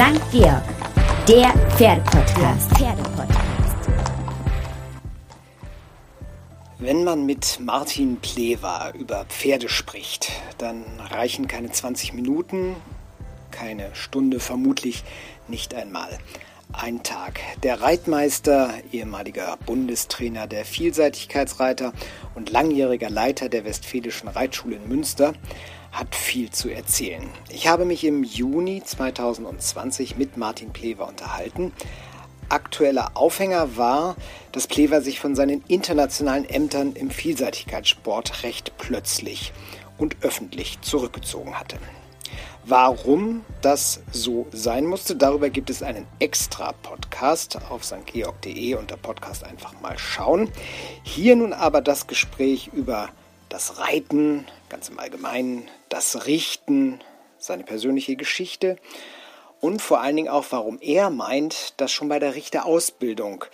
St. Georg, der Pferdepodcast. Pferdepodcast. Wenn man mit Martin Plewa über Pferde spricht, dann reichen keine 20 Minuten, keine Stunde, vermutlich nicht einmal. Ein Tag. Der Reitmeister, ehemaliger Bundestrainer der Vielseitigkeitsreiter und langjähriger Leiter der Westfälischen Reitschule in Münster, hat viel zu erzählen. Ich habe mich im Juni 2020 mit Martin Plewa unterhalten, aktueller Aufhänger war, dass Plever sich von seinen internationalen Ämtern im Vielseitigkeitssport recht plötzlich und öffentlich zurückgezogen hatte. Warum das so sein musste, darüber gibt es einen extra Podcast auf stgeorg.de unter Podcast einfach mal schauen. Hier nun aber das Gespräch über das Reiten, ganz im Allgemeinen, das Richten, seine persönliche Geschichte und vor allen Dingen auch, warum er meint, dass schon bei der Richterausbildung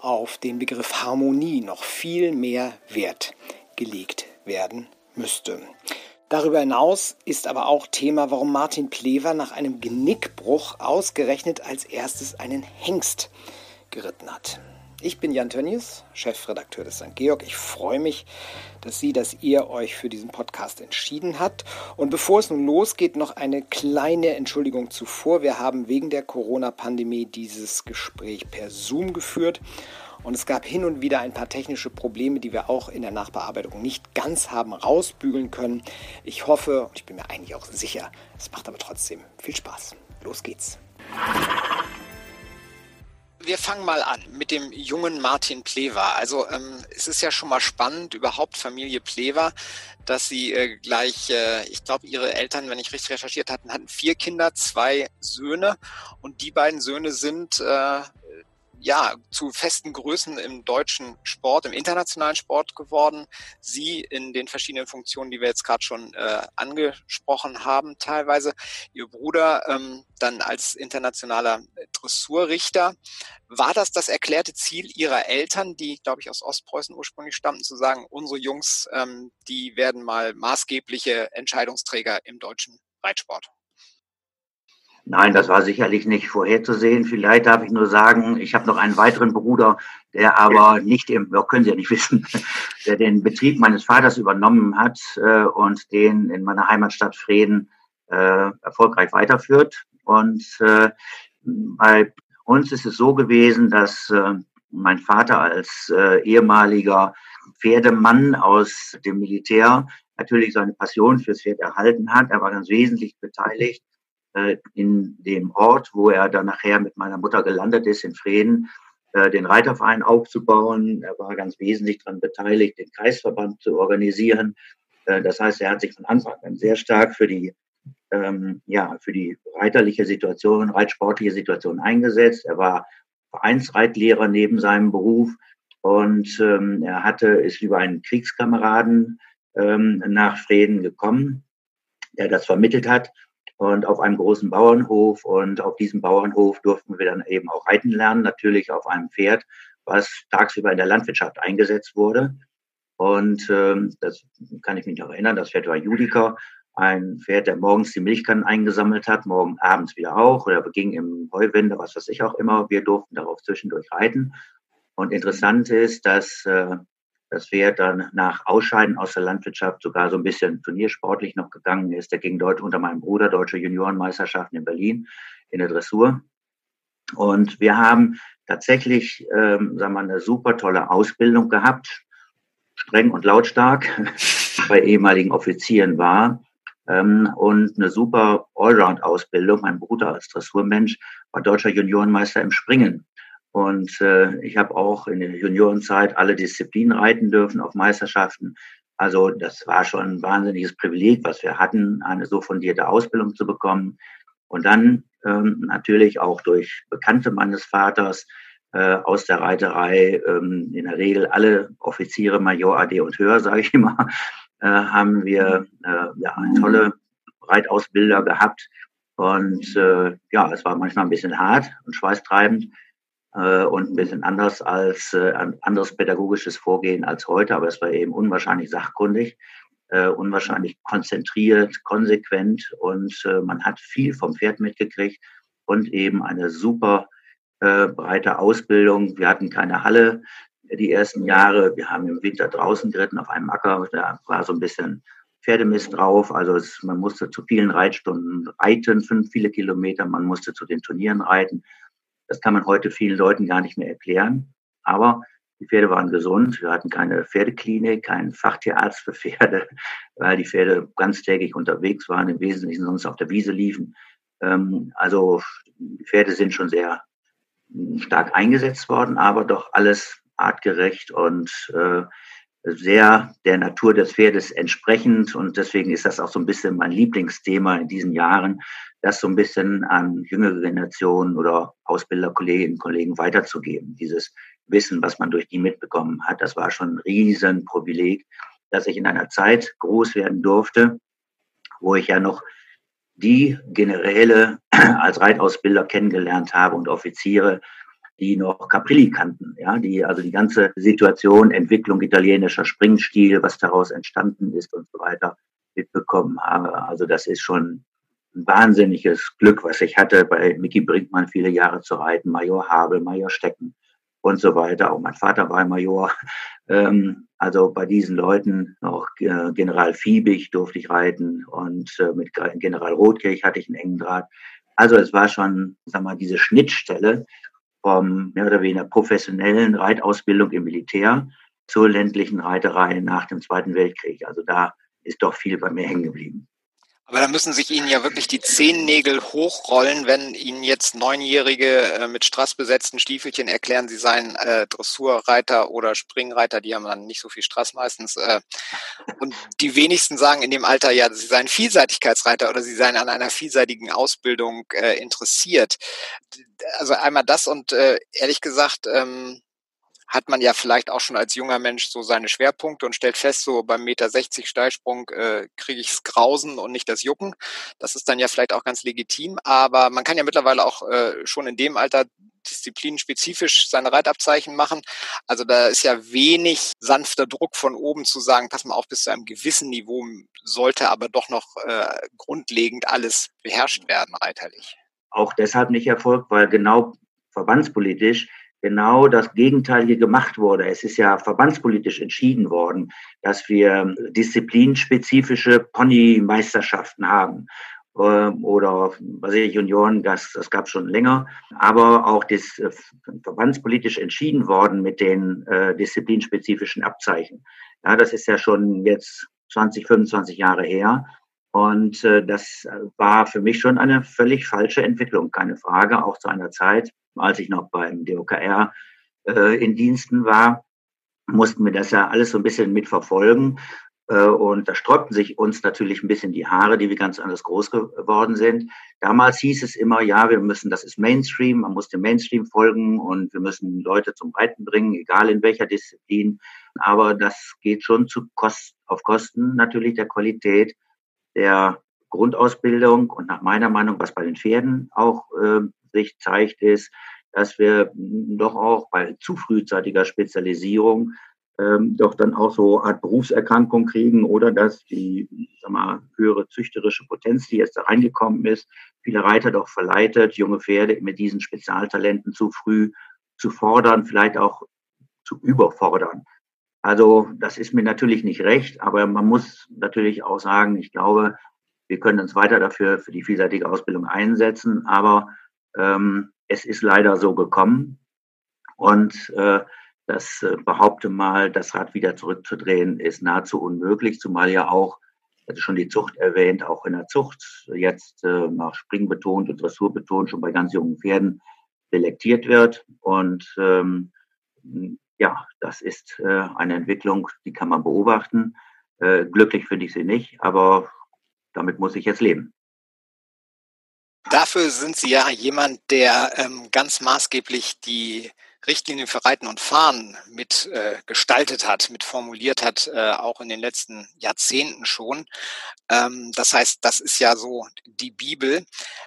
auf den Begriff Harmonie noch viel mehr Wert gelegt werden müsste. Darüber hinaus ist aber auch Thema, warum Martin Plever nach einem Genickbruch ausgerechnet als erstes einen Hengst geritten hat. Ich bin Jan Tönnies, Chefredakteur des St. Georg. Ich freue mich, dass Sie, dass ihr euch für diesen Podcast entschieden habt. Und bevor es nun losgeht, noch eine kleine Entschuldigung zuvor. Wir haben wegen der Corona-Pandemie dieses Gespräch per Zoom geführt. Und es gab hin und wieder ein paar technische Probleme, die wir auch in der Nachbearbeitung nicht ganz haben rausbügeln können. Ich hoffe und ich bin mir eigentlich auch sicher, es macht aber trotzdem viel Spaß. Los geht's wir fangen mal an mit dem jungen Martin Plewa. Also ähm, es ist ja schon mal spannend, überhaupt Familie Plewa, dass sie äh, gleich, äh, ich glaube, ihre Eltern, wenn ich richtig recherchiert hatten, hatten vier Kinder, zwei Söhne und die beiden Söhne sind äh, ja, zu festen Größen im deutschen Sport, im internationalen Sport geworden. Sie in den verschiedenen Funktionen, die wir jetzt gerade schon äh, angesprochen haben, teilweise. Ihr Bruder ähm, dann als internationaler Dressurrichter. War das das erklärte Ziel Ihrer Eltern, die, glaube ich, aus Ostpreußen ursprünglich stammten, zu sagen, unsere Jungs, ähm, die werden mal maßgebliche Entscheidungsträger im deutschen Reitsport? Nein, das war sicherlich nicht vorherzusehen. Vielleicht darf ich nur sagen, ich habe noch einen weiteren Bruder, der aber nicht im, können Sie ja nicht wissen, der den Betrieb meines Vaters übernommen hat äh, und den in meiner Heimatstadt Frieden äh, erfolgreich weiterführt. Und äh, bei uns ist es so gewesen, dass äh, mein Vater als äh, ehemaliger Pferdemann aus dem Militär natürlich seine Passion fürs Pferd erhalten hat. Er war ganz wesentlich beteiligt äh, in dem Ort, wo er dann nachher mit meiner Mutter gelandet ist, in Frieden, äh, den Reiterverein aufzubauen. Er war ganz wesentlich daran beteiligt, den Kreisverband zu organisieren. Äh, das heißt, er hat sich von Anfang an sehr stark für die ähm, ja, für die reiterliche Situation, reitsportliche Situation eingesetzt. Er war Vereinsreitlehrer neben seinem Beruf und ähm, er hatte, ist über einen Kriegskameraden ähm, nach Frieden gekommen, der das vermittelt hat und auf einem großen Bauernhof. Und auf diesem Bauernhof durften wir dann eben auch reiten lernen, natürlich auf einem Pferd, was tagsüber in der Landwirtschaft eingesetzt wurde. Und ähm, das kann ich mich noch erinnern, das Pferd war Judica, ein Pferd, der morgens die Milchkannen eingesammelt hat, morgen abends wieder auch, oder ging im Heuwende, was weiß ich auch immer. Wir durften darauf zwischendurch reiten. Und interessant ist, dass äh, das Pferd dann nach Ausscheiden aus der Landwirtschaft sogar so ein bisschen turniersportlich noch gegangen ist. Der ging dort unter meinem Bruder Deutsche Juniorenmeisterschaften in Berlin in der Dressur. Und wir haben tatsächlich, ähm, sagen wir, eine super tolle Ausbildung gehabt, streng und lautstark, bei ehemaligen Offizieren war. Ähm, und eine super Allround-Ausbildung. Mein Bruder als Dressurmensch war deutscher Juniorenmeister im Springen. Und äh, ich habe auch in der Juniorenzeit alle Disziplinen reiten dürfen auf Meisterschaften. Also das war schon ein wahnsinniges Privileg, was wir hatten, eine so fundierte Ausbildung zu bekommen. Und dann ähm, natürlich auch durch Bekannte meines Vaters äh, aus der Reiterei, ähm, in der Regel alle Offiziere, Major, AD und höher, sage ich immer, äh, haben wir äh, ja, tolle Reitausbilder gehabt. Und äh, ja, es war manchmal ein bisschen hart und schweißtreibend und ein bisschen anders als äh, ein anderes pädagogisches Vorgehen als heute, aber es war eben unwahrscheinlich sachkundig, äh, unwahrscheinlich konzentriert, konsequent und äh, man hat viel vom Pferd mitgekriegt und eben eine super äh, breite Ausbildung. Wir hatten keine Halle die ersten Jahre. Wir haben im Winter draußen geritten auf einem Acker. Da war so ein bisschen Pferdemist drauf. Also es, man musste zu vielen Reitstunden reiten, fünf, viele Kilometer. Man musste zu den Turnieren reiten. Das kann man heute vielen Leuten gar nicht mehr erklären. Aber die Pferde waren gesund. Wir hatten keine Pferdeklinik, keinen Fachtierarzt für Pferde, weil die Pferde ganztägig unterwegs waren, im Wesentlichen sonst auf der Wiese liefen. Ähm, also die Pferde sind schon sehr stark eingesetzt worden, aber doch alles artgerecht und äh, sehr der Natur des Pferdes entsprechend. Und deswegen ist das auch so ein bisschen mein Lieblingsthema in diesen Jahren, das so ein bisschen an jüngere Generationen oder Ausbilderkolleginnen und Kollegen weiterzugeben. Dieses Wissen, was man durch die mitbekommen hat, das war schon ein Riesenprivileg, dass ich in einer Zeit groß werden durfte, wo ich ja noch die Generäle als Reitausbilder kennengelernt habe und Offiziere, die noch Caprilli kannten, ja, die also die ganze Situation, Entwicklung italienischer Springstil, was daraus entstanden ist und so weiter mitbekommen habe. Also das ist schon wahnsinniges Glück, was ich hatte, bei Mickey Brinkmann viele Jahre zu reiten, Major Habel, Major Stecken und so weiter. Auch mein Vater war Major. Ähm, also bei diesen Leuten, auch äh, General Fiebig durfte ich reiten und äh, mit General Rotkirch hatte ich einen engen Draht. Also es war schon, sag mal, diese Schnittstelle vom mehr oder weniger professionellen Reitausbildung im Militär zur ländlichen Reiterei nach dem Zweiten Weltkrieg. Also da ist doch viel bei mir hängen geblieben. Aber da müssen sich Ihnen ja wirklich die Zehennägel hochrollen, wenn Ihnen jetzt Neunjährige äh, mit strassbesetzten Stiefelchen erklären, sie seien äh, Dressurreiter oder Springreiter, die haben dann nicht so viel Strass meistens. Äh, und die wenigsten sagen in dem Alter ja, sie seien Vielseitigkeitsreiter oder sie seien an einer vielseitigen Ausbildung äh, interessiert. Also einmal das und äh, ehrlich gesagt, ähm, hat man ja vielleicht auch schon als junger Mensch so seine Schwerpunkte und stellt fest, so beim Meter 60 Steilsprung äh, kriege ich's Grausen und nicht das Jucken. Das ist dann ja vielleicht auch ganz legitim, aber man kann ja mittlerweile auch äh, schon in dem Alter disziplinspezifisch seine Reitabzeichen machen. Also da ist ja wenig sanfter Druck von oben zu sagen, pass mal auf, bis zu einem gewissen Niveau sollte aber doch noch äh, grundlegend alles beherrscht werden, reiterlich. Auch deshalb nicht erfolgt, weil genau verbandspolitisch genau das Gegenteil hier gemacht wurde. Es ist ja verbandspolitisch entschieden worden, dass wir disziplinspezifische Ponymeisterschaften haben ähm, oder was ich Junioren, das, das gab schon länger, aber auch das äh, verbandspolitisch entschieden worden mit den äh, disziplinspezifischen Abzeichen. Ja, das ist ja schon jetzt 20, 25 Jahre her. Und äh, das war für mich schon eine völlig falsche Entwicklung, keine Frage, auch zu einer Zeit, als ich noch beim DOKR äh, in Diensten war, mussten wir das ja alles so ein bisschen mitverfolgen. Äh, und da sträubten sich uns natürlich ein bisschen die Haare, die wir ganz anders groß geworden sind. Damals hieß es immer, ja, wir müssen, das ist Mainstream, man muss dem Mainstream folgen und wir müssen Leute zum Reiten bringen, egal in welcher Disziplin. Aber das geht schon zu Kost, auf Kosten natürlich der Qualität der Grundausbildung und nach meiner Meinung, was bei den Pferden auch äh, sich zeigt, ist, dass wir doch auch bei zu frühzeitiger Spezialisierung ähm, doch dann auch so Art Berufserkrankung kriegen oder dass die sag mal, höhere züchterische Potenz, die jetzt da reingekommen ist, viele Reiter doch verleitet, junge Pferde mit diesen Spezialtalenten zu früh zu fordern, vielleicht auch zu überfordern. Also das ist mir natürlich nicht recht, aber man muss natürlich auch sagen, ich glaube, wir können uns weiter dafür für die vielseitige Ausbildung einsetzen, aber ähm, es ist leider so gekommen. Und äh, das äh, behaupte mal, das Rad wieder zurückzudrehen, ist nahezu unmöglich, zumal ja auch, hatte schon die Zucht erwähnt, auch in der Zucht jetzt äh, nach Spring betont und Dressur betont schon bei ganz jungen Pferden selektiert wird. Und ähm, ja, das ist äh, eine Entwicklung, die kann man beobachten. Äh, glücklich finde ich sie nicht, aber damit muss ich jetzt leben. Dafür sind Sie ja jemand, der ähm, ganz maßgeblich die Richtlinien für Reiten und Fahren mit äh, gestaltet hat, mit formuliert hat, äh, auch in den letzten Jahrzehnten schon. Ähm, das heißt, das ist ja so die Bibel.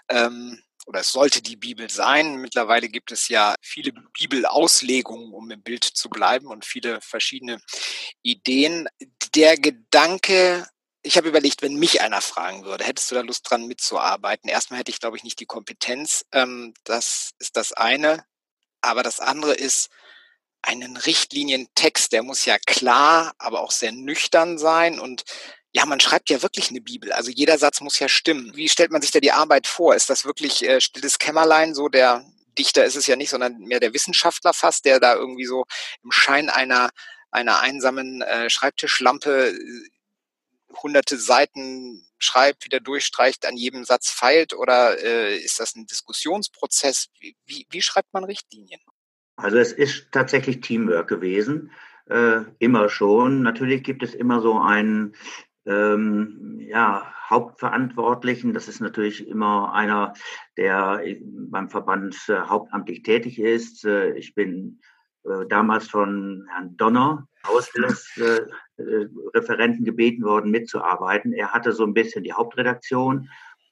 Ähm, oder es sollte die Bibel sein. Mittlerweile gibt es ja viele Bibelauslegungen, um im Bild zu bleiben und viele verschiedene Ideen. Der Gedanke, ich habe überlegt, wenn mich einer fragen würde, hättest du da Lust dran mitzuarbeiten? Erstmal hätte ich, glaube ich, nicht die Kompetenz. Ähm, das ist das eine. Aber das andere ist, einen Richtlinientext, der muss ja klar, aber auch sehr nüchtern sein und ja, man schreibt ja wirklich eine Bibel. Also jeder Satz muss ja stimmen. Wie stellt man sich da die Arbeit vor? Ist das wirklich äh, stilles Kämmerlein, so der Dichter ist es ja nicht, sondern mehr der Wissenschaftler fast, der da irgendwie so im Schein einer einer einsamen äh, Schreibtischlampe äh, hunderte Seiten schreibt, wieder durchstreicht, an jedem Satz feilt oder äh, ist das ein Diskussionsprozess? Wie, wie, wie, schreibt man Richtlinien? Also es ist tatsächlich Teamwork gewesen, äh, immer schon. Natürlich gibt es immer so einen ähm, ja, Hauptverantwortlichen. Das ist natürlich immer einer, der beim Verband äh, hauptamtlich tätig ist. Äh, ich bin äh, damals von Herrn Donner, Ausbildungsreferenten, gebeten worden, mitzuarbeiten. Er hatte so ein bisschen die Hauptredaktion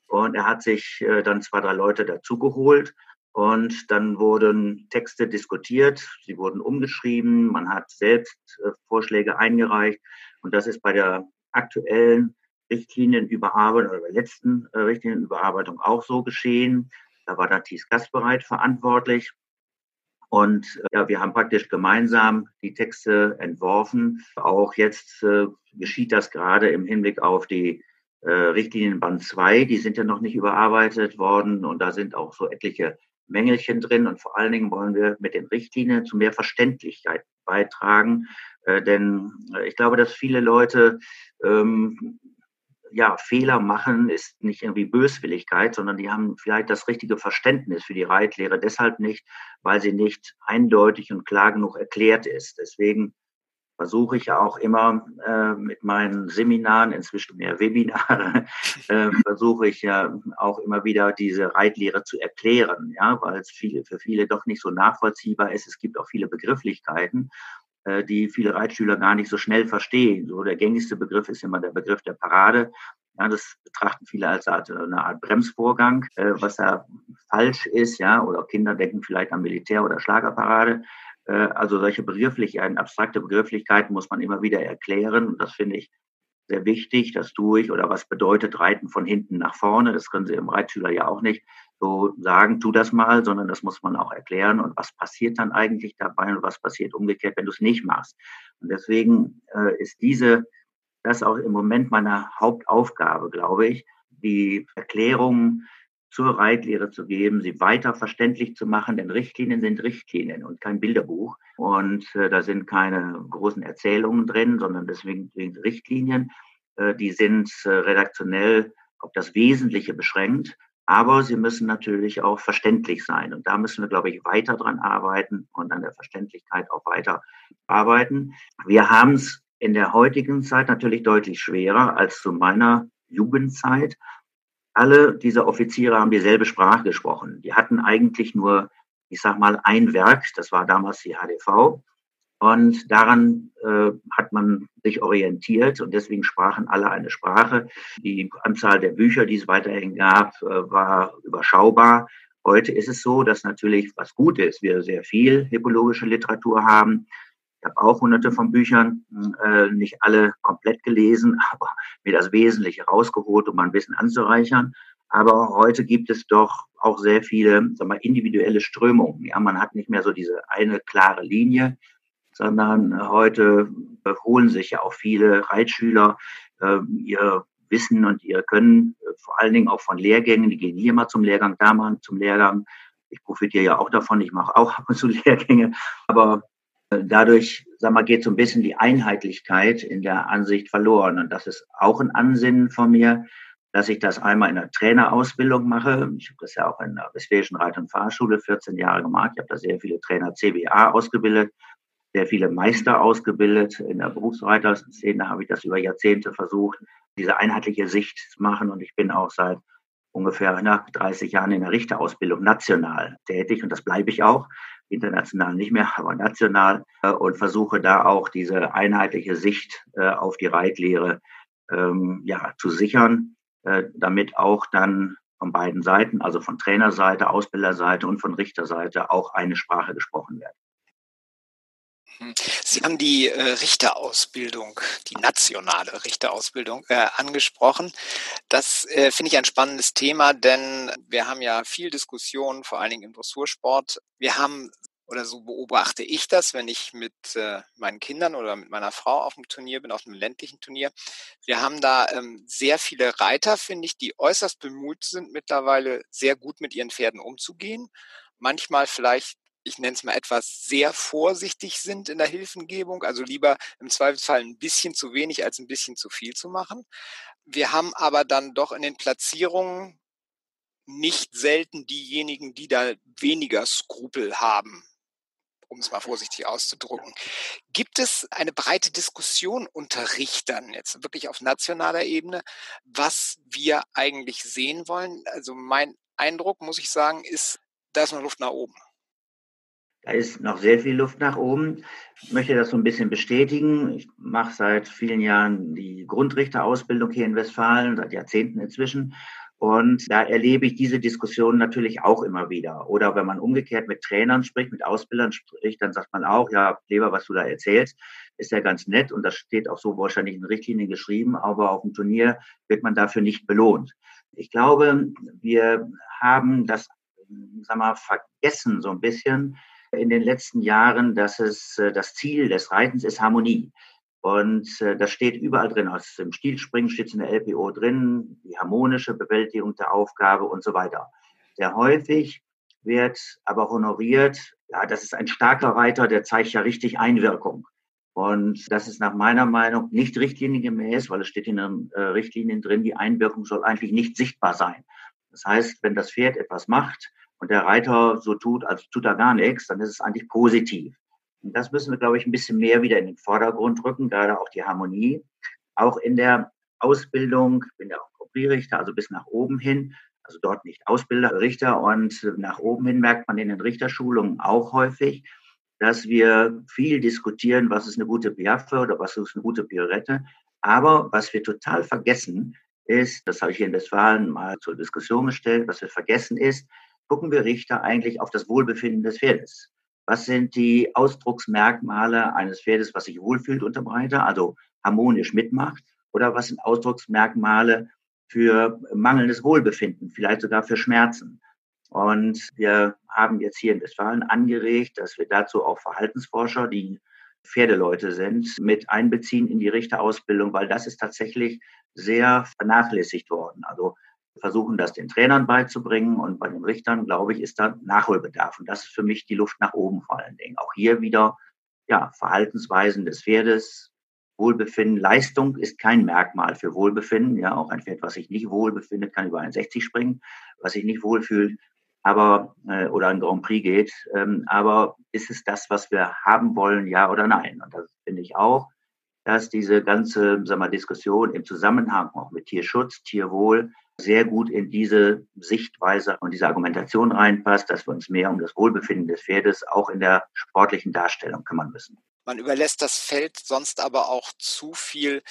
und er hat sich äh, dann zwei, drei Leute dazugeholt. Und dann wurden Texte diskutiert, sie wurden umgeschrieben, man hat selbst äh, Vorschläge eingereicht. Und das ist bei der aktuellen Richtlinienüberarbeitung oder der letzten Richtlinienüberarbeitung auch so geschehen. Da war der Thies Gastbereit verantwortlich. Und ja, wir haben praktisch gemeinsam die Texte entworfen. Auch jetzt äh, geschieht das gerade im Hinblick auf die äh, Richtlinien Band 2. Die sind ja noch nicht überarbeitet worden und da sind auch so etliche Mängelchen drin. Und vor allen Dingen wollen wir mit den Richtlinien zu mehr Verständlichkeit beitragen. Äh, denn äh, ich glaube, dass viele Leute ähm, ja, Fehler machen ist nicht irgendwie Böswilligkeit, sondern die haben vielleicht das richtige Verständnis für die Reitlehre deshalb nicht, weil sie nicht eindeutig und klar genug erklärt ist. Deswegen versuche ich ja auch immer äh, mit meinen Seminaren, inzwischen mehr Webinare, äh, versuche ich ja auch immer wieder diese Reitlehre zu erklären, ja, weil es viele, für viele doch nicht so nachvollziehbar ist. Es gibt auch viele Begrifflichkeiten äh, die viele Reitschüler gar nicht so schnell verstehen. So der gängigste Begriff ist immer der Begriff der Parade. Ja, das betrachten viele als eine Art Bremsvorgang, äh, was da falsch ist, ja, oder Kinder denken vielleicht an Militär- oder Schlagerparade. Äh, also solche Begrifflichkeiten, abstrakte Begrifflichkeiten muss man immer wieder erklären. Und das finde ich sehr wichtig, das tue ich. Oder was bedeutet Reiten von hinten nach vorne? Das können Sie im Reitschüler ja auch nicht so sagen, tu das mal, sondern das muss man auch erklären. Und was passiert dann eigentlich dabei und was passiert umgekehrt, wenn du es nicht machst? Und deswegen äh, ist diese, das auch im Moment meine Hauptaufgabe, glaube ich, die Erklärung zur Reitlehre zu geben, sie weiter verständlich zu machen, denn Richtlinien sind Richtlinien und kein Bilderbuch. Und äh, da sind keine großen Erzählungen drin, sondern deswegen Richtlinien. Äh, die sind äh, redaktionell auf das Wesentliche beschränkt, aber sie müssen natürlich auch verständlich sein. Und da müssen wir, glaube ich, weiter dran arbeiten und an der Verständlichkeit auch weiter arbeiten. Wir haben es in der heutigen Zeit natürlich deutlich schwerer als zu meiner Jugendzeit alle diese Offiziere haben dieselbe Sprache gesprochen. Die hatten eigentlich nur, ich sag mal, ein Werk, das war damals die HDV. Und daran äh, hat man sich orientiert und deswegen sprachen alle eine Sprache. Die Anzahl der Bücher, die es weiterhin gab, äh, war überschaubar. Heute ist es so, dass natürlich was gut ist, wir sehr viel hippologische Literatur haben, ich habe auch hunderte von Büchern, äh, nicht alle komplett gelesen, aber mir das Wesentliche rausgeholt, um mein Wissen anzureichern. Aber heute gibt es doch auch sehr viele sag mal, individuelle Strömungen. Ja, man hat nicht mehr so diese eine klare Linie, sondern heute holen sich ja auch viele Reitschüler äh, ihr Wissen und ihr Können, äh, vor allen Dingen auch von Lehrgängen. Die gehen hier mal zum Lehrgang, da mal zum Lehrgang. Ich profitiere ja auch davon. Ich mache auch ab und zu Lehrgänge. Aber Dadurch, sag mal, geht so ein bisschen die Einheitlichkeit in der Ansicht verloren. Und das ist auch ein Ansinnen von mir, dass ich das einmal in der Trainerausbildung mache. Ich habe das ja auch in der Westfälischen Reit- und Fahrschule 14 Jahre gemacht. Ich habe da sehr viele Trainer CBA ausgebildet, sehr viele Meister ausgebildet. In der Berufsreiterszene habe ich das über Jahrzehnte versucht, diese einheitliche Sicht zu machen. Und ich bin auch seit ungefähr nach 30 Jahren in der Richterausbildung national tätig und das bleibe ich auch international nicht mehr, aber national und versuche da auch diese einheitliche Sicht äh, auf die Reitlehre ähm, ja, zu sichern, äh, damit auch dann von beiden Seiten, also von Trainerseite, Ausbilderseite und von Richterseite auch eine Sprache gesprochen wird. Hm. Sie haben die äh, Richterausbildung, die nationale Richterausbildung äh, angesprochen. Das äh, finde ich ein spannendes Thema, denn wir haben ja viel Diskussion, vor allen Dingen im Dressursport. Wir haben oder so beobachte ich das, wenn ich mit äh, meinen Kindern oder mit meiner Frau auf dem Turnier bin, auf einem ländlichen Turnier. Wir haben da ähm, sehr viele Reiter, finde ich, die äußerst bemüht sind, mittlerweile sehr gut mit ihren Pferden umzugehen. Manchmal vielleicht ich nenne es mal etwas, sehr vorsichtig sind in der Hilfengebung, also lieber im Zweifelsfall ein bisschen zu wenig als ein bisschen zu viel zu machen. Wir haben aber dann doch in den Platzierungen nicht selten diejenigen, die da weniger Skrupel haben, um es mal vorsichtig auszudrücken. Gibt es eine breite Diskussion unter Richtern, jetzt wirklich auf nationaler Ebene, was wir eigentlich sehen wollen? Also mein Eindruck, muss ich sagen, ist, da ist noch Luft nach oben. Da ist noch sehr viel Luft nach oben. Ich möchte das so ein bisschen bestätigen. Ich mache seit vielen Jahren die Grundrichterausbildung hier in Westfalen, seit Jahrzehnten inzwischen. Und da erlebe ich diese Diskussion natürlich auch immer wieder. Oder wenn man umgekehrt mit Trainern spricht, mit Ausbildern spricht, dann sagt man auch, ja, Leber, was du da erzählst, ist ja ganz nett und das steht auch so wahrscheinlich in Richtlinien geschrieben, aber auf dem Turnier wird man dafür nicht belohnt. Ich glaube, wir haben das, sag mal, vergessen so ein bisschen, in den letzten Jahren, dass es äh, das Ziel des Reitens ist Harmonie. Und äh, das steht überall drin. Aus dem Stilspringen steht es in der LPO drin, die harmonische Bewältigung der Aufgabe und so weiter. Sehr häufig wird aber honoriert, ja, das ist ein starker Reiter, der zeigt ja richtig Einwirkung. Und das ist nach meiner Meinung nicht richtliniengemäß, weil es steht in den äh, Richtlinien drin, die Einwirkung soll eigentlich nicht sichtbar sein. Das heißt, wenn das Pferd etwas macht, und der Reiter so tut, als tut er gar nichts, dann ist es eigentlich positiv. Und das müssen wir, glaube ich, ein bisschen mehr wieder in den Vordergrund rücken, gerade auch die Harmonie. Auch in der Ausbildung, ich bin ja auch Kopierrichter, also bis nach oben hin, also dort nicht Ausbilder, Richter und nach oben hin merkt man in den Richterschulungen auch häufig, dass wir viel diskutieren, was ist eine gute Piaffe oder was ist eine gute Piorette. Aber was wir total vergessen ist, das habe ich hier in Westfalen mal zur Diskussion gestellt, was wir vergessen ist, gucken wir Richter eigentlich auf das Wohlbefinden des Pferdes. Was sind die Ausdrucksmerkmale eines Pferdes, was sich wohlfühlt unter Breite, also harmonisch mitmacht? Oder was sind Ausdrucksmerkmale für mangelndes Wohlbefinden, vielleicht sogar für Schmerzen? Und wir haben jetzt hier in Westfalen angeregt, dass wir dazu auch Verhaltensforscher, die Pferdeleute sind, mit einbeziehen in die Richterausbildung, weil das ist tatsächlich sehr vernachlässigt worden. Also versuchen das den Trainern beizubringen und bei den Richtern, glaube ich, ist da Nachholbedarf. Und das ist für mich die Luft nach oben vor allen Dingen. Auch hier wieder, ja, Verhaltensweisen des Pferdes, Wohlbefinden, Leistung ist kein Merkmal für Wohlbefinden. Ja, auch ein Pferd, was sich nicht wohl befindet, kann über ein 60 springen, was sich nicht wohlfühlt, aber äh, oder ein Grand Prix geht. Ähm, aber ist es das, was wir haben wollen, ja oder nein? Und das finde ich auch, dass diese ganze, sagen wir, Diskussion im Zusammenhang auch mit Tierschutz, Tierwohl sehr gut in diese Sichtweise und diese Argumentation reinpasst, dass wir uns mehr um das Wohlbefinden des Pferdes auch in der sportlichen Darstellung kümmern müssen. Man überlässt das Feld sonst aber auch zu viel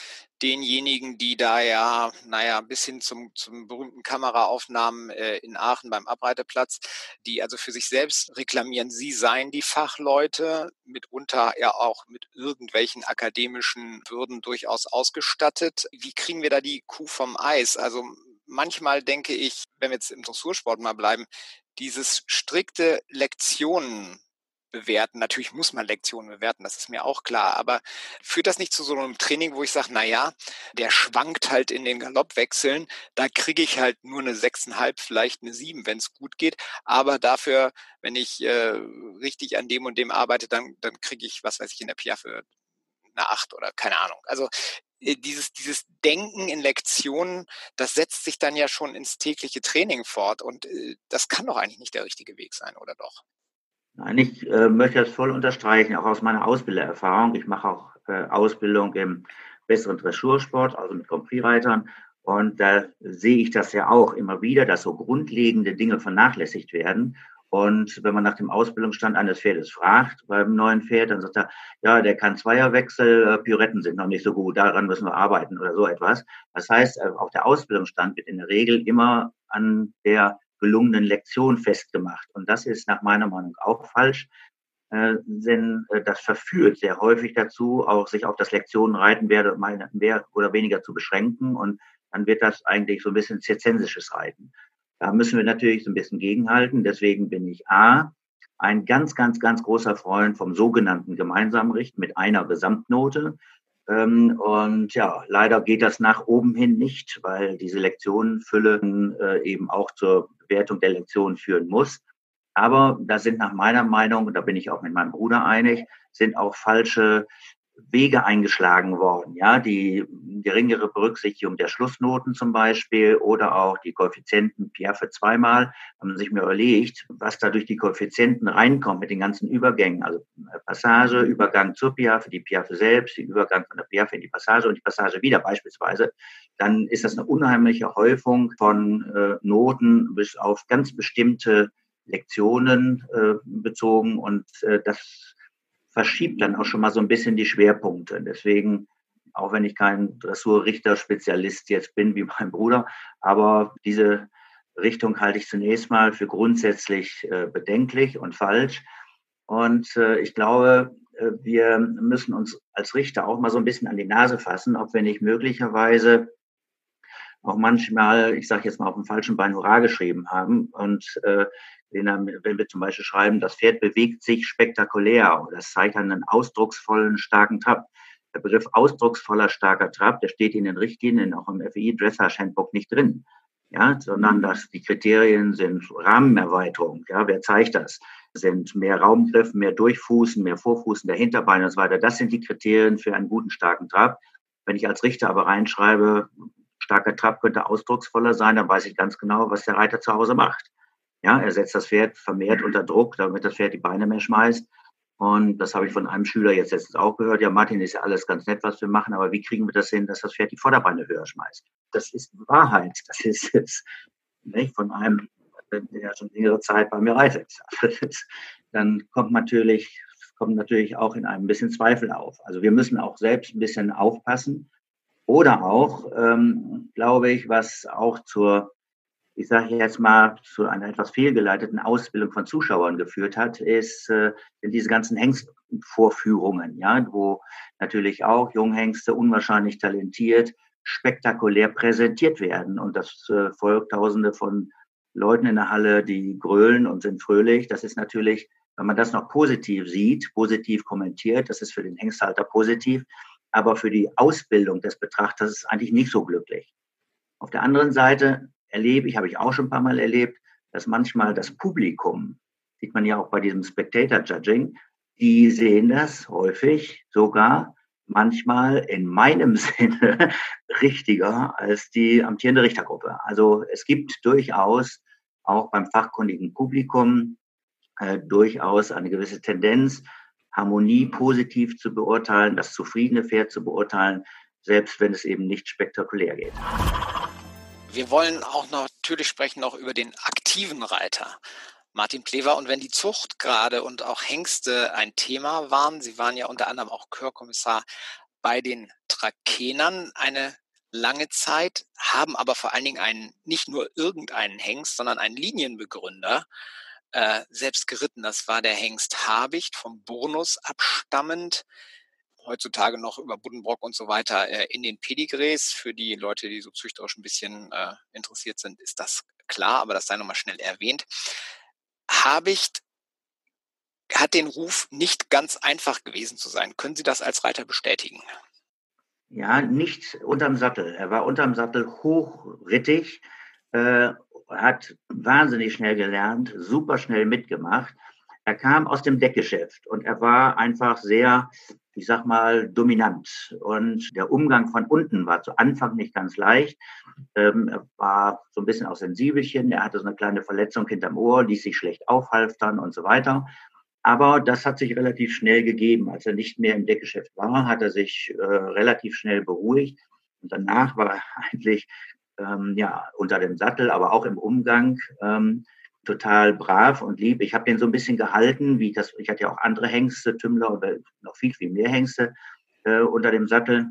denjenigen, die da ja, naja, bis hin zum, zum berühmten Kameraaufnahmen äh, in Aachen beim Abreiteplatz, die also für sich selbst reklamieren, sie seien die Fachleute, mitunter ja auch mit irgendwelchen akademischen Würden durchaus ausgestattet. Wie kriegen wir da die Kuh vom Eis? Also manchmal denke ich, wenn wir jetzt im Dressursport mal bleiben, dieses strikte Lektionen bewerten. Natürlich muss man Lektionen bewerten, das ist mir auch klar. Aber führt das nicht zu so einem Training, wo ich sage, na ja, der schwankt halt in den Galoppwechseln. Da kriege ich halt nur eine sechseinhalb, vielleicht eine sieben, wenn es gut geht. Aber dafür, wenn ich äh, richtig an dem und dem arbeite, dann, dann kriege ich, was weiß ich, in der Piaffe eine acht oder keine Ahnung. Also dieses, dieses Denken in Lektionen, das setzt sich dann ja schon ins tägliche Training fort. Und äh, das kann doch eigentlich nicht der richtige Weg sein, oder doch? Nein, ich äh, möchte das voll unterstreichen, auch aus meiner Ausbildererfahrung. Ich mache auch äh, Ausbildung im besseren Dressursport, also mit Grand Prix-Reitern. Und da sehe ich das ja auch immer wieder, dass so grundlegende Dinge vernachlässigt werden. Und wenn man nach dem Ausbildungsstand eines Pferdes fragt, beim neuen Pferd, dann sagt er, ja, der kann Zweierwechsel, äh, Pirouetten sind noch nicht so gut, daran müssen wir arbeiten oder so etwas. Das heißt, äh, auch der Ausbildungsstand wird in der Regel immer an der gelungenen Lektion festgemacht. Und das ist nach meiner Meinung auch falsch. äh, denn das verführt sehr häufig dazu, auch sich auf das Lektionenreiten mehr, mehr oder weniger zu beschränken und dann wird das eigentlich so ein bisschen zirzensisches Reiten. Da müssen wir natürlich so ein bisschen gegenhalten. Deswegen bin ich A, ein ganz, ganz, ganz großer Freund vom sogenannten gemeinsamen Richt mit einer Gesamtnote. Ähm, und ja, leider geht das nach oben hin nicht, weil diese Lektionenfülle äh, eben auch zur Bewertung der Lektionen führen muss. Aber da sind nach meiner Meinung, und da bin ich auch mit meinem Bruder einig, sind auch falsche Wege eingeschlagen worden, ja, die geringere Berücksichtigung der Schlussnoten zum Beispiel oder auch die Koeffizienten Piaffe zweimal, haben sich mir überlegt, was da durch die Koeffizienten reinkommt mit den ganzen Übergängen, also Passage, Übergang zur Piaffe, die Piaffe selbst, den Übergang von der Piaffe in die Passage und die Passage wieder beispielsweise, dann ist das eine unheimliche Häufung von äh, Noten bis auf ganz bestimmte Lektionen äh, bezogen und äh, das verschiebt dann auch schon mal so ein bisschen die Schwerpunkte. Deswegen, auch wenn ich kein Dressurrichter-Spezialist jetzt bin wie mein Bruder, aber diese Richtung halte ich zunächst mal für grundsätzlich äh, bedenklich und falsch. Und äh, ich glaube, äh, wir müssen uns als Richter auch mal so ein bisschen an die Nase fassen, ob wir nicht möglicherweise auch manchmal, ich sage jetzt mal, auf dem falschen Bein Hurra geschrieben haben und äh, wenn wir zum Beispiel schreiben, das Pferd bewegt sich spektakulär, das zeigt einen ausdrucksvollen, starken Trab. Der Begriff ausdrucksvoller, starker Trab, der steht in den Richtlinien, auch im FEI Dressage Handbook nicht drin. Ja, sondern mhm. dass die Kriterien sind Rahmenerweiterung. Ja, wer zeigt das? Sind mehr Raumgriff, mehr Durchfußen, mehr Vorfußen der Hinterbeine und so weiter. Das sind die Kriterien für einen guten, starken Trab. Wenn ich als Richter aber reinschreibe, starker Trab könnte ausdrucksvoller sein, dann weiß ich ganz genau, was der Reiter zu Hause macht. Ja, er setzt das Pferd vermehrt unter Druck, damit das Pferd die Beine mehr schmeißt. Und das habe ich von einem Schüler jetzt letztens auch gehört. Ja, Martin, ist ja alles ganz nett, was wir machen, aber wie kriegen wir das hin, dass das Pferd die Vorderbeine höher schmeißt? Das ist Wahrheit. Das ist jetzt nicht von einem, der schon längere Zeit bei mir reitet. Dann kommt natürlich, kommt natürlich auch in einem bisschen Zweifel auf. Also wir müssen auch selbst ein bisschen aufpassen. Oder auch, ähm, glaube ich, was auch zur ich sage jetzt mal, zu einer etwas fehlgeleiteten Ausbildung von Zuschauern geführt hat, ist äh, diese ganzen Hengstvorführungen, ja, wo natürlich auch Junghengste unwahrscheinlich talentiert, spektakulär präsentiert werden. Und das äh, folgt Tausende von Leuten in der Halle, die grölen und sind fröhlich. Das ist natürlich, wenn man das noch positiv sieht, positiv kommentiert, das ist für den Hengsthalter positiv. Aber für die Ausbildung des Betrachters ist es eigentlich nicht so glücklich. Auf der anderen Seite erlebe ich, habe ich auch schon ein paar Mal erlebt, dass manchmal das Publikum, sieht man ja auch bei diesem Spectator Judging, die sehen das häufig sogar manchmal in meinem Sinne richtiger als die amtierende Richtergruppe. Also es gibt durchaus auch beim fachkundigen Publikum äh, durchaus eine gewisse Tendenz, Harmonie positiv zu beurteilen, das zufriedene Pferd zu beurteilen, selbst wenn es eben nicht spektakulär geht. Wir wollen auch natürlich sprechen noch über den aktiven Reiter. Martin Plever und wenn die Zucht gerade und auch Hengste ein Thema waren, Sie waren ja unter anderem auch Chörkommissar bei den Trakenern eine lange Zeit, haben aber vor allen Dingen einen, nicht nur irgendeinen Hengst, sondern einen Linienbegründer äh, selbst geritten. Das war der Hengst Habicht vom Burnus abstammend, heutzutage noch über Buddenbrock und so weiter äh, in den Pedigrees. Für die Leute, die so züchterisch ein bisschen äh, interessiert sind, ist das klar, aber das sei nochmal schnell erwähnt. Habicht hat den Ruf, nicht ganz einfach gewesen zu sein. Können Sie das als Reiter bestätigen? Ja, nicht unterm Sattel. Er war unterm Sattel hochrittig, äh, hat wahnsinnig schnell gelernt, super schnell mitgemacht. Er kam aus dem Deckgeschäft und er war einfach sehr ich sag mal, dominant. Und der Umgang von unten war zu Anfang nicht ganz leicht. Ähm, er war so ein bisschen auch sensibelchen. Er hatte so eine kleine Verletzung hinterm Ohr, ließ sich schlecht aufhalftern und so weiter. Aber das hat sich relativ schnell gegeben. Als er nicht mehr im Deckgeschäft war, hat er sich äh, relativ schnell beruhigt. Und danach war er eigentlich ähm, ja unter dem Sattel, aber auch im Umgang ähm, total brav und lieb. Ich habe den so ein bisschen gehalten, wie das, ich hatte ja auch andere Hengste, Tümmler oder noch viel, viel mehr Hengste äh, unter dem Sattel.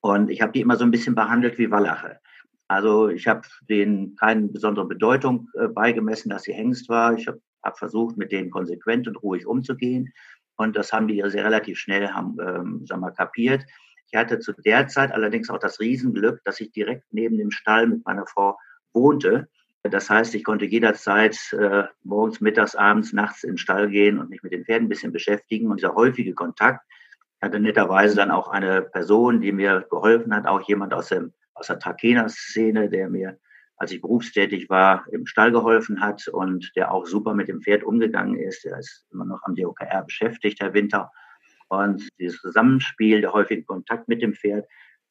Und ich habe die immer so ein bisschen behandelt wie Wallache. Also ich habe denen keine besondere Bedeutung äh, beigemessen, dass sie Hengst war. Ich habe habe versucht, mit denen konsequent und ruhig umzugehen. Und das haben die ja sehr relativ schnell haben, ähm, sagen wir, kapiert. Ich hatte zu der Zeit allerdings auch das Riesenglück, dass ich direkt neben dem Stall mit meiner Frau wohnte. Das heißt, ich konnte jederzeit äh, morgens, mittags, abends, nachts in den Stall gehen und mich mit den Pferden ein bisschen beschäftigen. Und dieser häufige Kontakt hatte netterweise dann auch eine Person, die mir geholfen hat, auch jemand aus, dem, aus der Trakehner-Szene, der mir, als ich berufstätig war, im Stall geholfen hat und der auch super mit dem Pferd umgegangen ist. Der ist immer noch am DOKR beschäftigt, Herr Winter. Und dieses Zusammenspiel, der häufige Kontakt mit dem Pferd,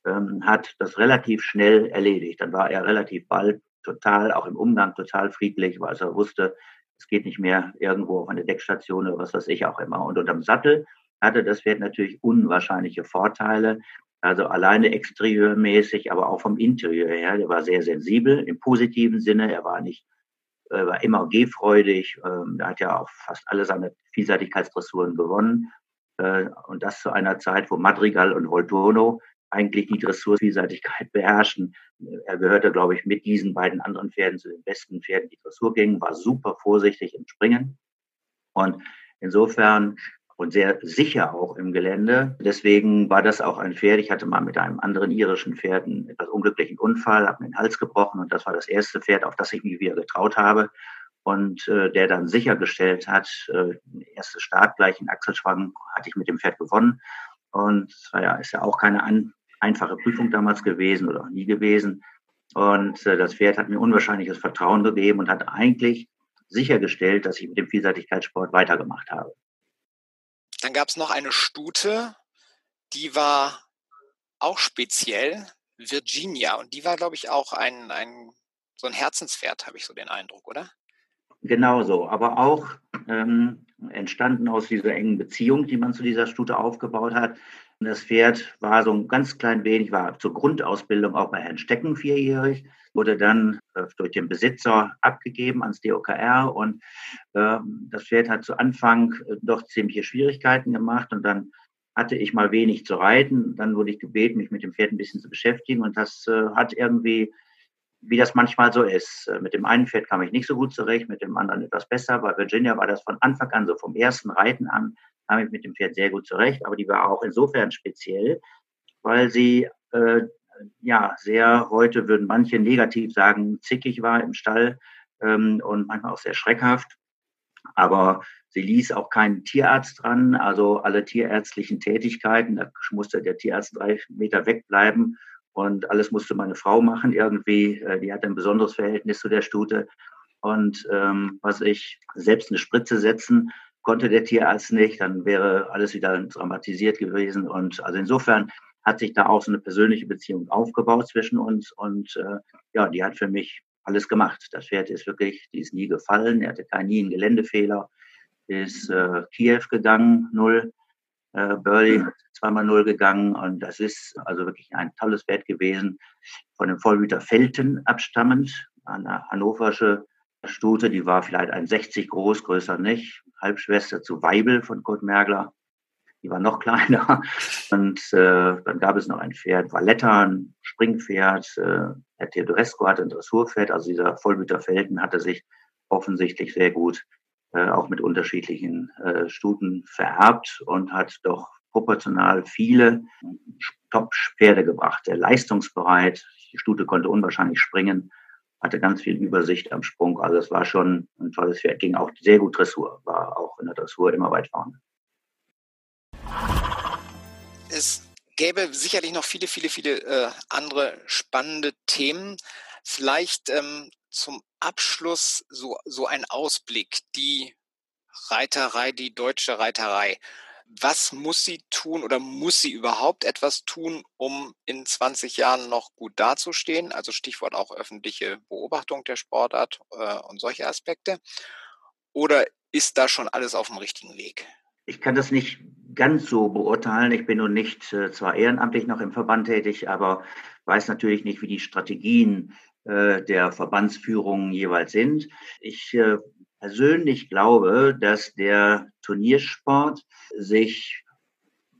ähm, hat das relativ schnell erledigt. Dann war er relativ bald total, auch im Umgang total friedlich, weil er wusste, es geht nicht mehr irgendwo auf eine Deckstation oder was weiß ich auch immer. Und unterm Sattel hatte das Pferd natürlich unwahrscheinliche Vorteile. Also alleine exterieurmäßig, aber auch vom Interieur her. Der war sehr sensibel im positiven Sinne. Er war nicht, er war immer gehfreudig. Ähm, er hat ja auch fast alle seine Vielseitigkeitsdressuren gewonnen. Äh, und das zu einer Zeit, wo Madrigal und Volturno eigentlich die Dressurvielseitigkeit beherrschen. Er gehörte, glaube ich, mit diesen beiden anderen Pferden zu den besten Pferden, die Dressur gingen, war super vorsichtig im Springen und insofern und sehr sicher auch im Gelände. Deswegen war das auch ein Pferd. Ich hatte mal mit einem anderen irischen Pferd einen etwas unglücklichen Unfall, habe mir den Hals gebrochen und das war das erste Pferd, auf das ich mich wieder getraut habe und äh, der dann sichergestellt hat, äh, erste Start gleich in Achselschwang hatte ich mit dem Pferd gewonnen. Und ja, ist ja auch keine an, einfache Prüfung damals gewesen oder auch nie gewesen. Und äh, das Pferd hat mir unwahrscheinliches Vertrauen gegeben und hat eigentlich sichergestellt, dass ich mit dem Vielseitigkeitssport weitergemacht habe. Dann gab es noch eine Stute, die war auch speziell, Virginia. Und die war, glaube ich, auch ein, ein so ein Herzenspferd, habe ich so den Eindruck, oder? Genau so, aber auch ähm, entstanden aus dieser engen Beziehung, die man zu dieser Stute aufgebaut hat. Das Pferd war so ein ganz klein wenig, war zur Grundausbildung auch bei Herrn Stecken vierjährig, wurde dann äh, durch den Besitzer abgegeben ans DOKR und äh, das Pferd hat zu Anfang äh, doch ziemliche Schwierigkeiten gemacht und dann hatte ich mal wenig zu reiten. Dann wurde ich gebeten, mich mit dem Pferd ein bisschen zu beschäftigen und das äh, hat irgendwie wie das manchmal so ist. Äh, mit dem einen Pferd kam ich nicht so gut zurecht, mit dem anderen etwas besser. Bei Virginia war das von Anfang an, so vom ersten Reiten an, kam ich mit dem Pferd sehr gut zurecht. Aber die war auch insofern speziell, weil sie äh, ja sehr heute würden manche negativ sagen, zickig war im Stall ähm, und manchmal auch sehr schreckhaft. Aber sie ließ auch keinen Tierarzt dran, also alle tierärztlichen Tätigkeiten, da musste der Tierarzt drei Meter wegbleiben und alles musste meine Frau machen irgendwie. Äh, die hatte ein besonderes Verhältnis zu der Stute. Und ähm, was ich, selbst eine Spritze setzen konnte der Tierarzt nicht, dann wäre alles wieder dramatisiert gewesen. Und also insofern hat sich da auch so eine persönliche Beziehung aufgebaut zwischen uns. Und äh, ja, die hat für mich alles gemacht. Das Pferd ist wirklich, die ist nie gefallen. Er hatte keinen nie einen Geländefehler. Ist äh, Kiew gegangen, null. Äh, Burley zweimal null gegangen und das ist also wirklich ein tolles Pferd gewesen. Von dem Vollblüter Felten abstammend, eine hannoversche Stute, die war vielleicht ein 60 groß, größer nicht. Halbschwester zu Weibel von Kurt Mergler. Die war noch kleiner. Und äh, dann gab es noch ein Pferd, Valletta, ein Springpferd. Äh, Herr Teodorescu hatte ein Dressurpferd. Also dieser Vollblüter Felten hatte sich offensichtlich sehr gut äh, auch mit unterschiedlichen äh, Stuten vererbt und hat doch proportional viele Top-Pferde gebracht. Sehr leistungsbereit. Die Stute konnte unwahrscheinlich springen, hatte ganz viel Übersicht am Sprung. Also es war schon ein tolles Pferd. Ging auch sehr gut Dressur, war auch in der Dressur immer weit vorne. Es gäbe sicherlich noch viele, viele, viele äh, andere spannende Themen. Vielleicht ähm, zum Abschluss so, so ein Ausblick. Die Reiterei, die deutsche Reiterei. Was muss sie tun oder muss sie überhaupt etwas tun, um in 20 Jahren noch gut dazustehen? Also Stichwort auch öffentliche Beobachtung der Sportart äh, und solche Aspekte. Oder ist da schon alles auf dem richtigen Weg? Ich kann das nicht ganz so beurteilen. Ich bin nun nicht äh, zwar ehrenamtlich noch im Verband tätig, aber weiß natürlich nicht, wie die Strategien äh, der Verbandsführungen jeweils sind. Ich äh, persönlich glaube, dass der Turniersport sich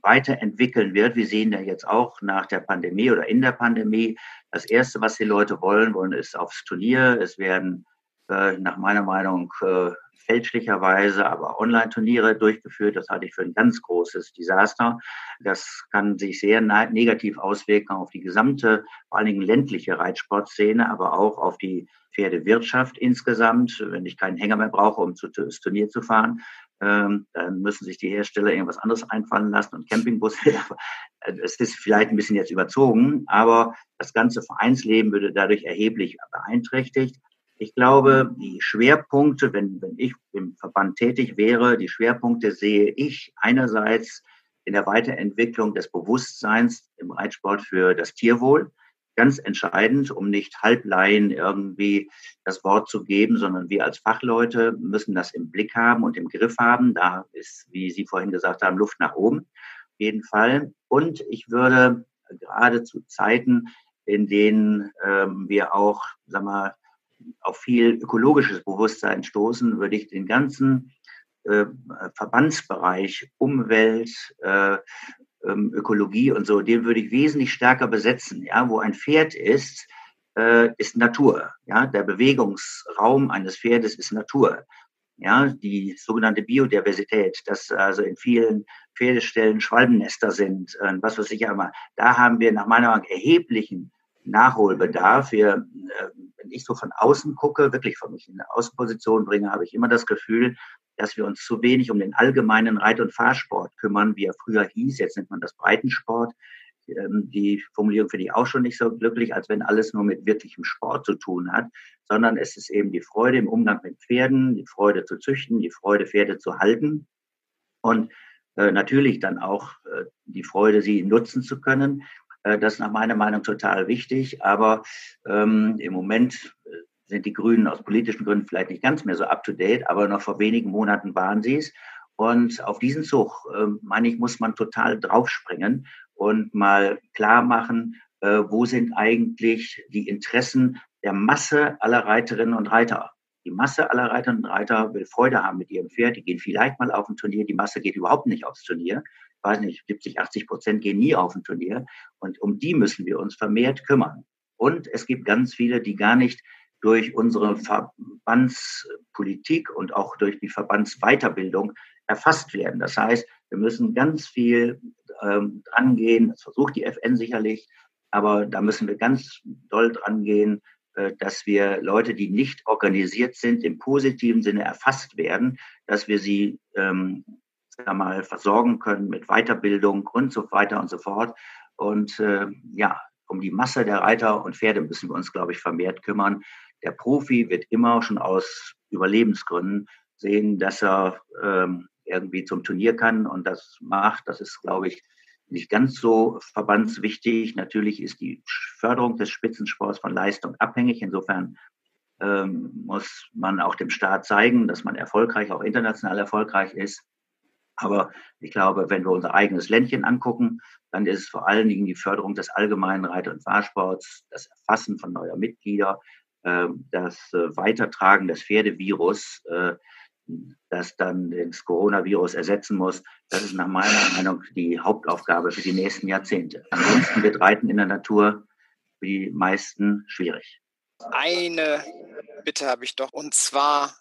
weiterentwickeln wird. Wir sehen ja jetzt auch nach der Pandemie oder in der Pandemie, das Erste, was die Leute wollen, wollen ist aufs Turnier. Es werden äh, nach meiner Meinung äh, fälschlicherweise aber Online-Turniere durchgeführt. Das halte ich für ein ganz großes Desaster. Das kann sich sehr negativ auswirken auf die gesamte, vor allen Dingen ländliche Reitsportszene, aber auch auf die Pferdewirtschaft insgesamt. Wenn ich keinen Hänger mehr brauche, um zu, das Turnier zu fahren, ähm, dann müssen sich die Hersteller irgendwas anderes einfallen lassen und Campingbusse. Es ist vielleicht ein bisschen jetzt überzogen, aber das ganze Vereinsleben würde dadurch erheblich beeinträchtigt. Ich glaube, die Schwerpunkte, wenn, wenn ich im Verband tätig wäre, die Schwerpunkte sehe ich einerseits in der Weiterentwicklung des Bewusstseins im Reitsport für das Tierwohl. Ganz entscheidend, um nicht Halbleien irgendwie das Wort zu geben, sondern wir als Fachleute müssen das im Blick haben und im Griff haben. Da ist, wie Sie vorhin gesagt haben, Luft nach oben. Auf jeden Fall. Und ich würde gerade zu Zeiten, in denen ähm, wir auch, sagen wir, auf viel ökologisches Bewusstsein stoßen, würde ich den ganzen äh, Verbandsbereich Umwelt, äh, ähm, Ökologie und so, den würde ich wesentlich stärker besetzen. Ja, wo ein Pferd ist, äh, ist Natur. Ja, der Bewegungsraum eines Pferdes ist Natur. Ja, die sogenannte Biodiversität, dass also in vielen Pferdestellen Schwalbennester sind, äh, was weiß ich aber. Da haben wir nach meiner Meinung erheblichen Nachholbedarf. Wir, äh, wenn ich so von außen gucke, wirklich von mich in eine Außenposition bringe, habe ich immer das Gefühl, dass wir uns zu wenig um den allgemeinen Reit- und Fahrsport kümmern, wie er früher hieß. Jetzt nennt man das Breitensport. Ähm, die Formulierung finde ich auch schon nicht so glücklich, als wenn alles nur mit wirklichem Sport zu tun hat, sondern es ist eben die Freude im Umgang mit Pferden, die Freude zu züchten, die Freude, Pferde zu halten und äh, natürlich dann auch äh, die Freude, sie nutzen zu können. Äh, das ist nach meiner Meinung total wichtig. Aber ähm, im Moment äh, sind die Grünen aus politischen Gründen vielleicht nicht ganz mehr so up-to-date, aber noch vor wenigen Monaten waren sie es. Und auf diesen Zug, äh, meine ich, muss man total draufspringen und mal klar machen, äh, wo sind eigentlich die Interessen der Masse aller Reiterinnen und Reiter. Die Masse aller Reiterinnen und Reiter will Freude haben mit ihrem Pferd. Die gehen vielleicht mal auf ein Turnier. Die Masse geht überhaupt nicht aufs Turnier weiß nicht, 70, 80 Prozent gehen nie auf ein Turnier. Und um die müssen wir uns vermehrt kümmern. Und es gibt ganz viele, die gar nicht durch unsere Verbandspolitik und auch durch die Verbandsweiterbildung erfasst werden. Das heißt, wir müssen ganz viel ähm, angehen, das versucht die FN sicherlich, aber da müssen wir ganz doll dran gehen, äh, dass wir Leute, die nicht organisiert sind, im positiven Sinne erfasst werden, dass wir sie ähm, mal versorgen können mit Weiterbildung und so weiter und so fort. Und äh, ja, um die Masse der Reiter und Pferde müssen wir uns, glaube ich, vermehrt kümmern. Der Profi wird immer schon aus Überlebensgründen sehen, dass er ähm, irgendwie zum Turnier kann und das macht. Das ist, glaube ich, nicht ganz so verbandswichtig. Natürlich ist die Förderung des Spitzensports von Leistung abhängig. Insofern ähm, muss man auch dem Staat zeigen, dass man erfolgreich, auch international erfolgreich ist. Aber ich glaube, wenn wir unser eigenes Ländchen angucken, dann ist es vor allen Dingen die Förderung des allgemeinen Reiter- und Fahrsports, das Erfassen von neuer Mitglieder, ähm, das äh, Weitertragen des Pferdevirus, äh, das dann das Coronavirus ersetzen muss. Das ist nach meiner Meinung die Hauptaufgabe für die nächsten Jahrzehnte. Ansonsten wird Reiten in der Natur für die meisten schwierig. Eine Bitte habe ich doch, und zwar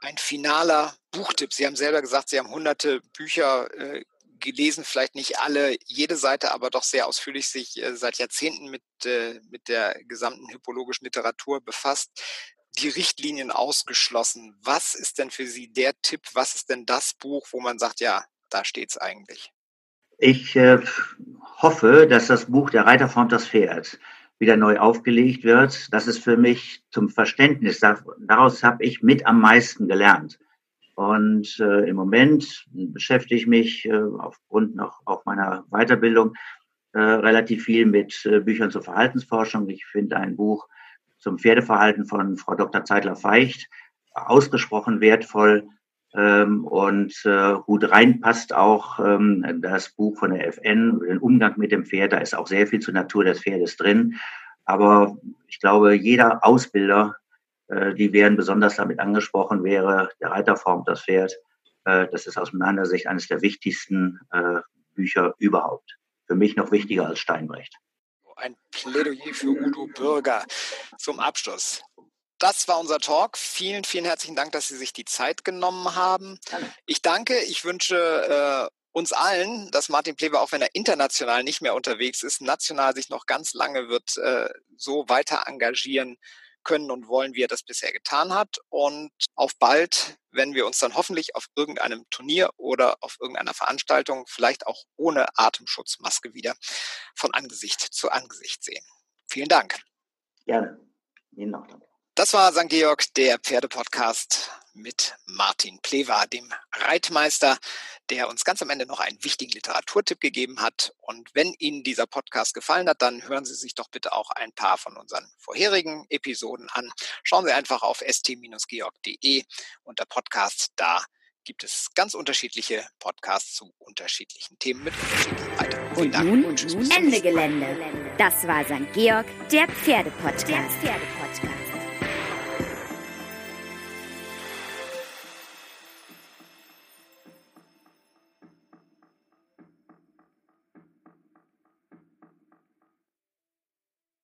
ein finaler Buchtipp. Sie haben selber gesagt, Sie haben hunderte Bücher äh, gelesen, vielleicht nicht alle, jede Seite, aber doch sehr ausführlich sich äh, seit Jahrzehnten mit, äh, mit der gesamten hypologischen Literatur befasst. Die Richtlinien ausgeschlossen. Was ist denn für Sie der Tipp? Was ist denn das Buch, wo man sagt, ja, da steht es eigentlich? Ich äh, hoffe, dass das Buch Der Reiter formt das Pferd wieder neu aufgelegt wird. Das ist für mich zum Verständnis. Daraus habe ich mit am meisten gelernt. Und äh, im Moment beschäftige ich mich äh, aufgrund noch auch meiner Weiterbildung äh, relativ viel mit äh, Büchern zur Verhaltensforschung. Ich finde ein Buch zum Pferdeverhalten von Frau Dr. Zeitler-Feicht ausgesprochen wertvoll. Ähm, und äh, gut reinpasst auch ähm, das Buch von der FN, den Umgang mit dem Pferd. Da ist auch sehr viel zur Natur des Pferdes drin. Aber ich glaube, jeder Ausbilder, äh, die werden besonders damit angesprochen, wäre der Reiter formt das Pferd. Äh, das ist aus meiner Sicht eines der wichtigsten äh, Bücher überhaupt. Für mich noch wichtiger als Steinbrecht. Ein Plädoyer für Udo Bürger zum Abschluss. Das war unser Talk. Vielen, vielen herzlichen Dank, dass Sie sich die Zeit genommen haben. Ich danke. Ich wünsche äh, uns allen, dass Martin Pleber, auch wenn er international nicht mehr unterwegs ist, national sich noch ganz lange wird äh, so weiter engagieren können und wollen, wie er das bisher getan hat. Und auf bald, wenn wir uns dann hoffentlich auf irgendeinem Turnier oder auf irgendeiner Veranstaltung, vielleicht auch ohne Atemschutzmaske wieder, von Angesicht zu Angesicht sehen. Vielen Dank. Gerne. Ihnen auch danke. Das war St. Georg, der Pferdepodcast mit Martin Plewa, dem Reitmeister, der uns ganz am Ende noch einen wichtigen Literaturtipp gegeben hat. Und wenn Ihnen dieser Podcast gefallen hat, dann hören Sie sich doch bitte auch ein paar von unseren vorherigen Episoden an. Schauen Sie einfach auf st-georg.de unter Podcast. Da gibt es ganz unterschiedliche Podcasts zu unterschiedlichen Themen mit unterschiedlichen Reitern. Und Dank nun, und Ende Gelände. Das war St. Georg, der Pferdepodcast. Der Pferdepodcast.